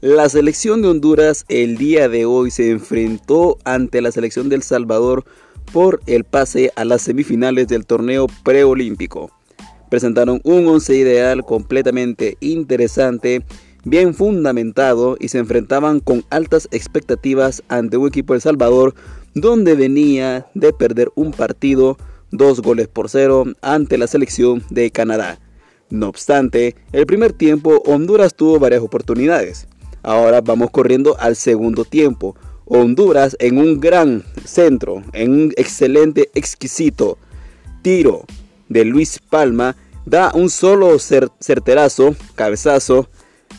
La selección de Honduras el día de hoy se enfrentó ante la selección del Salvador por el pase a las semifinales del torneo preolímpico. Presentaron un once ideal completamente interesante, bien fundamentado y se enfrentaban con altas expectativas ante un equipo del Salvador donde venía de perder un partido dos goles por cero ante la selección de Canadá. No obstante, el primer tiempo Honduras tuvo varias oportunidades Ahora vamos corriendo al segundo tiempo. Honduras en un gran centro, en un excelente, exquisito tiro de Luis Palma, da un solo certerazo, cabezazo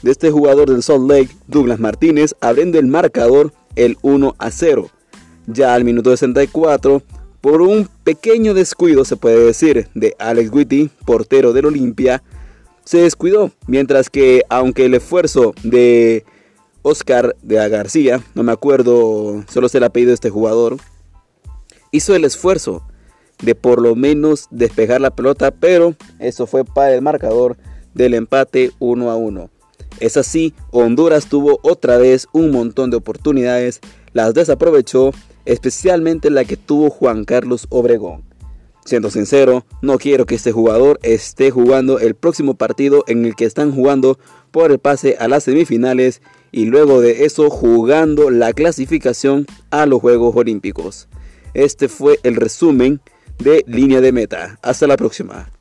de este jugador del Salt Lake, Douglas Martínez, abriendo el marcador el 1 a 0. Ya al minuto 64, por un pequeño descuido, se puede decir, de Alex Whitty, portero del Olimpia, se descuidó, mientras que aunque el esfuerzo de Oscar de García, no me acuerdo, solo se el apellido de este jugador, hizo el esfuerzo de por lo menos despejar la pelota, pero eso fue para el marcador del empate 1 a 1. Es así, Honduras tuvo otra vez un montón de oportunidades, las desaprovechó, especialmente la que tuvo Juan Carlos Obregón. Siendo sincero, no quiero que este jugador esté jugando el próximo partido en el que están jugando por el pase a las semifinales y luego de eso jugando la clasificación a los Juegos Olímpicos. Este fue el resumen de línea de meta. Hasta la próxima.